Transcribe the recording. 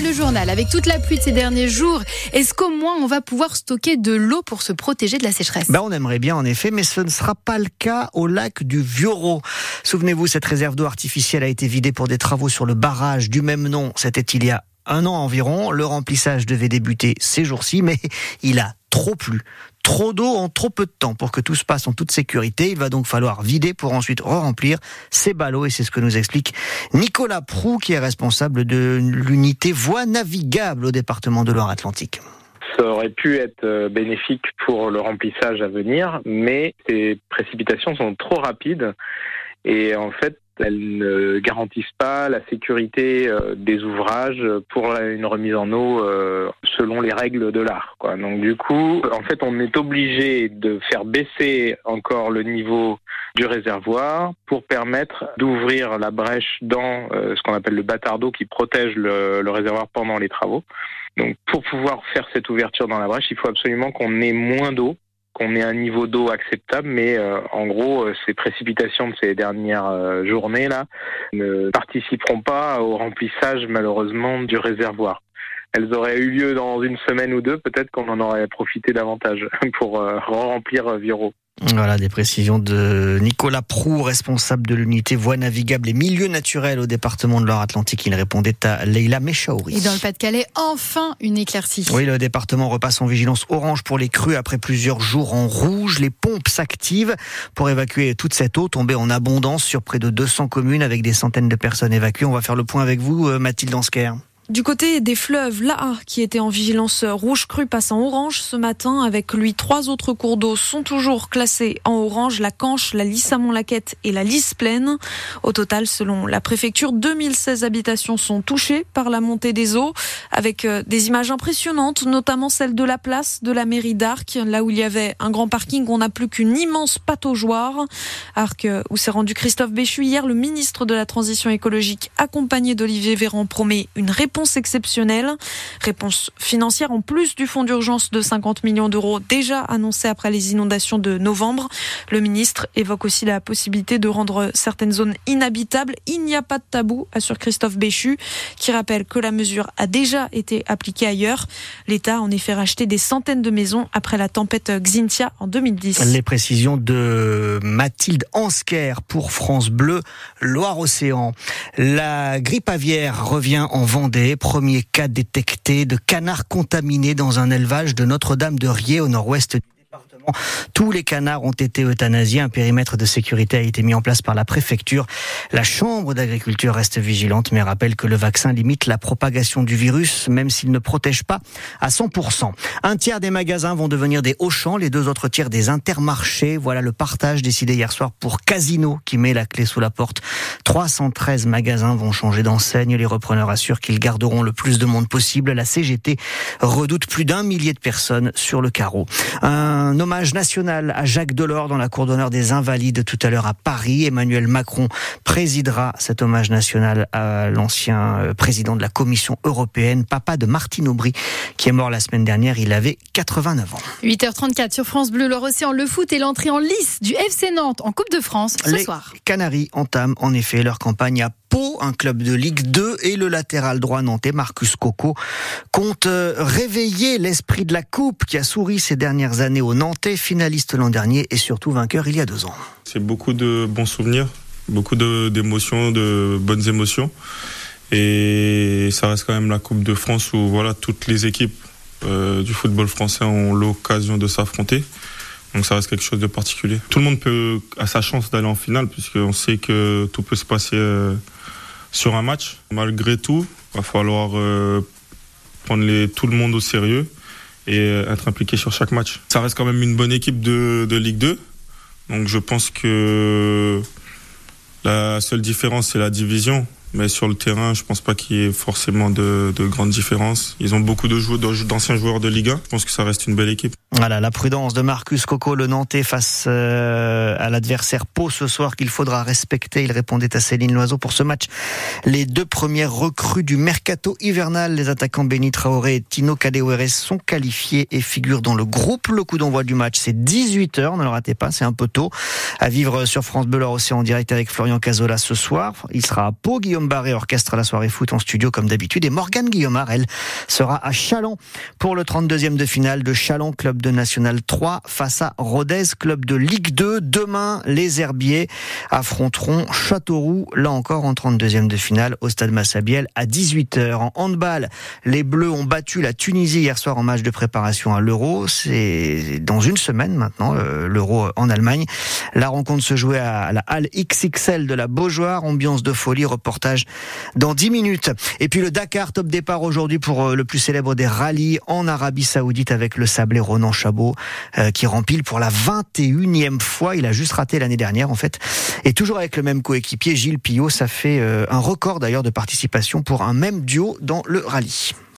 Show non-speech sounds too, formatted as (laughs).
le journal, avec toute la pluie de ces derniers jours, est-ce qu'au moins on va pouvoir stocker de l'eau pour se protéger de la sécheresse? Ben, On aimerait bien en effet, mais ce ne sera pas le cas au lac du Vioro. Souvenez-vous, cette réserve d'eau artificielle a été vidée pour des travaux sur le barrage du même nom. C'était il y a un an environ. Le remplissage devait débuter ces jours-ci, mais il a trop plu. Trop d'eau en trop peu de temps pour que tout se passe en toute sécurité. Il va donc falloir vider pour ensuite re-remplir ces ballots et c'est ce que nous explique Nicolas Prou qui est responsable de l'unité voie navigable au département de Loire-Atlantique ça aurait pu être euh, bénéfique pour le remplissage à venir, mais ces précipitations sont trop rapides et en fait, elles ne garantissent pas la sécurité euh, des ouvrages pour une remise en eau euh, selon les règles de l'art. Donc du coup, en fait, on est obligé de faire baisser encore le niveau du réservoir pour permettre d'ouvrir la brèche dans euh, ce qu'on appelle le bâtard d'eau qui protège le, le réservoir pendant les travaux. Donc pour pouvoir faire cette ouverture dans la brèche, il faut absolument qu'on ait moins d'eau qu'on ait un niveau d'eau acceptable, mais euh, en gros, euh, ces précipitations de ces dernières euh, journées là ne participeront pas au remplissage malheureusement du réservoir. Elles auraient eu lieu dans une semaine ou deux, peut-être qu'on en aurait profité davantage (laughs) pour remplir Viro. Voilà des précisions de Nicolas Prou, responsable de l'unité voie navigable et milieux naturels au département de Loire-Atlantique. Il répondait à Leila Mechaouri. Et dans le Pas-de-Calais, enfin une éclaircie. Oui, le département repasse en vigilance orange pour les crues après plusieurs jours en rouge. Les pompes s'activent pour évacuer toute cette eau tombée en abondance sur près de 200 communes avec des centaines de personnes évacuées. On va faire le point avec vous, euh, Mathilde Ansker. Du côté des fleuves, l'A, qui était en vigilance rouge crue, passe en orange ce matin. Avec lui, trois autres cours d'eau sont toujours classés en orange. La Canche, la Lys à laquette et la Lys pleine. Au total, selon la préfecture, 2016 habitations sont touchées par la montée des eaux, avec euh, des images impressionnantes, notamment celle de la place de la mairie d'Arc, là où il y avait un grand parking. On n'a plus qu'une immense pataugeoire. Arc, euh, où s'est rendu Christophe Béchu hier, le ministre de la Transition écologique, accompagné d'Olivier Véran, promet une réponse réponse exceptionnelle, réponse financière en plus du fonds d'urgence de 50 millions d'euros déjà annoncé après les inondations de novembre. Le ministre évoque aussi la possibilité de rendre certaines zones inhabitables. Il n'y a pas de tabou, assure Christophe Béchu, qui rappelle que la mesure a déjà été appliquée ailleurs. L'État a en effet racheté des centaines de maisons après la tempête Xintia en 2010. Les précisions de Mathilde Ansker pour France Bleu, Loire-Océan. La grippe aviaire revient en Vendée premier cas détecté de canards contaminés dans un élevage de Notre-Dame de Riez au nord-ouest tous les canards ont été euthanasiés. Un périmètre de sécurité a été mis en place par la préfecture. La Chambre d'agriculture reste vigilante, mais rappelle que le vaccin limite la propagation du virus, même s'il ne protège pas à 100%. Un tiers des magasins vont devenir des Auchan, les deux autres tiers des intermarchés. Voilà le partage décidé hier soir pour Casino, qui met la clé sous la porte. 313 magasins vont changer d'enseigne. Les repreneurs assurent qu'ils garderont le plus de monde possible. La CGT redoute plus d'un millier de personnes sur le carreau. Un hommage national à Jacques Delors dans la cour d'honneur des Invalides tout à l'heure à Paris. Emmanuel Macron présidera cet hommage national à l'ancien euh, président de la Commission européenne, papa de Martine Aubry, qui est mort la semaine dernière. Il avait 89 ans. 8h34 sur France Bleu, l'Océan, le foot et l'entrée en lice du FC Nantes en Coupe de France ce Les soir. Canaries entament en effet leur campagne à Un club de Ligue 2 et le latéral droit nantais Marcus Coco compte euh, réveiller l'esprit de la coupe qui a souri ces dernières années au Nantais, finaliste l'an dernier et surtout vainqueur il y a deux ans. C'est beaucoup de bons souvenirs, beaucoup d'émotions, de, bonnes émotions. Et ça reste quand même la Coupe de France où voilà toutes les équipes euh, du football français ont l'occasion de s'affronter. Donc ça reste quelque chose de particulier. Tout le monde peut a sa chance d'aller en finale puisqu'on sait que tout peut se passer euh, sur un match. Malgré tout, il va falloir euh, prendre tout le monde au sérieux et euh, être impliqué sur chaque match. Ça reste quand même une bonne équipe de, de Ligue 2. Donc je pense que la seule différence, c'est la division. Mais sur le terrain, je pense pas qu'il y ait forcément de, de grandes différences. Ils ont beaucoup de joueurs, d'anciens joueurs de Ligue 1. Je pense que ça reste une belle équipe. Voilà, la prudence de Marcus Coco, le Nantais, face euh, à l'adversaire Pau ce soir qu'il faudra respecter. Il répondait à Céline Loiseau pour ce match. Les deux premières recrues du mercato hivernal, les attaquants Benny Traoré et Tino Kadewere sont qualifiés et figurent dans le groupe. Le coup d'envoi du match, c'est 18h, ne le ratez pas, c'est un peu tôt. À vivre sur France Bleu, aussi en direct avec Florian Cazola ce soir. Il sera à Pau, Guillaume Guillaume Barré orchestre la soirée foot en studio comme d'habitude et Morgane Guillaumard, elle, sera à Chalon pour le 32e de finale de Chalon, club de National 3 face à Rodez, club de Ligue 2. Demain, les Herbiers affronteront Châteauroux, là encore en 32e de finale au stade Massabielle à 18h. En handball, les Bleus ont battu la Tunisie hier soir en match de préparation à l'Euro. C'est dans une semaine maintenant, euh, l'Euro en Allemagne. La rencontre se jouait à la halle XXL de la Beaujoire, ambiance de folie, reportage dans 10 minutes. Et puis le Dakar, top départ aujourd'hui pour euh, le plus célèbre des rallyes en Arabie Saoudite avec le sablé Ronan Chabot euh, qui rempile pour la 21e fois. Il a juste raté l'année dernière en fait. Et toujours avec le même coéquipier, Gilles Pillot, ça fait un record d'ailleurs de participation pour un même duo dans le rallye.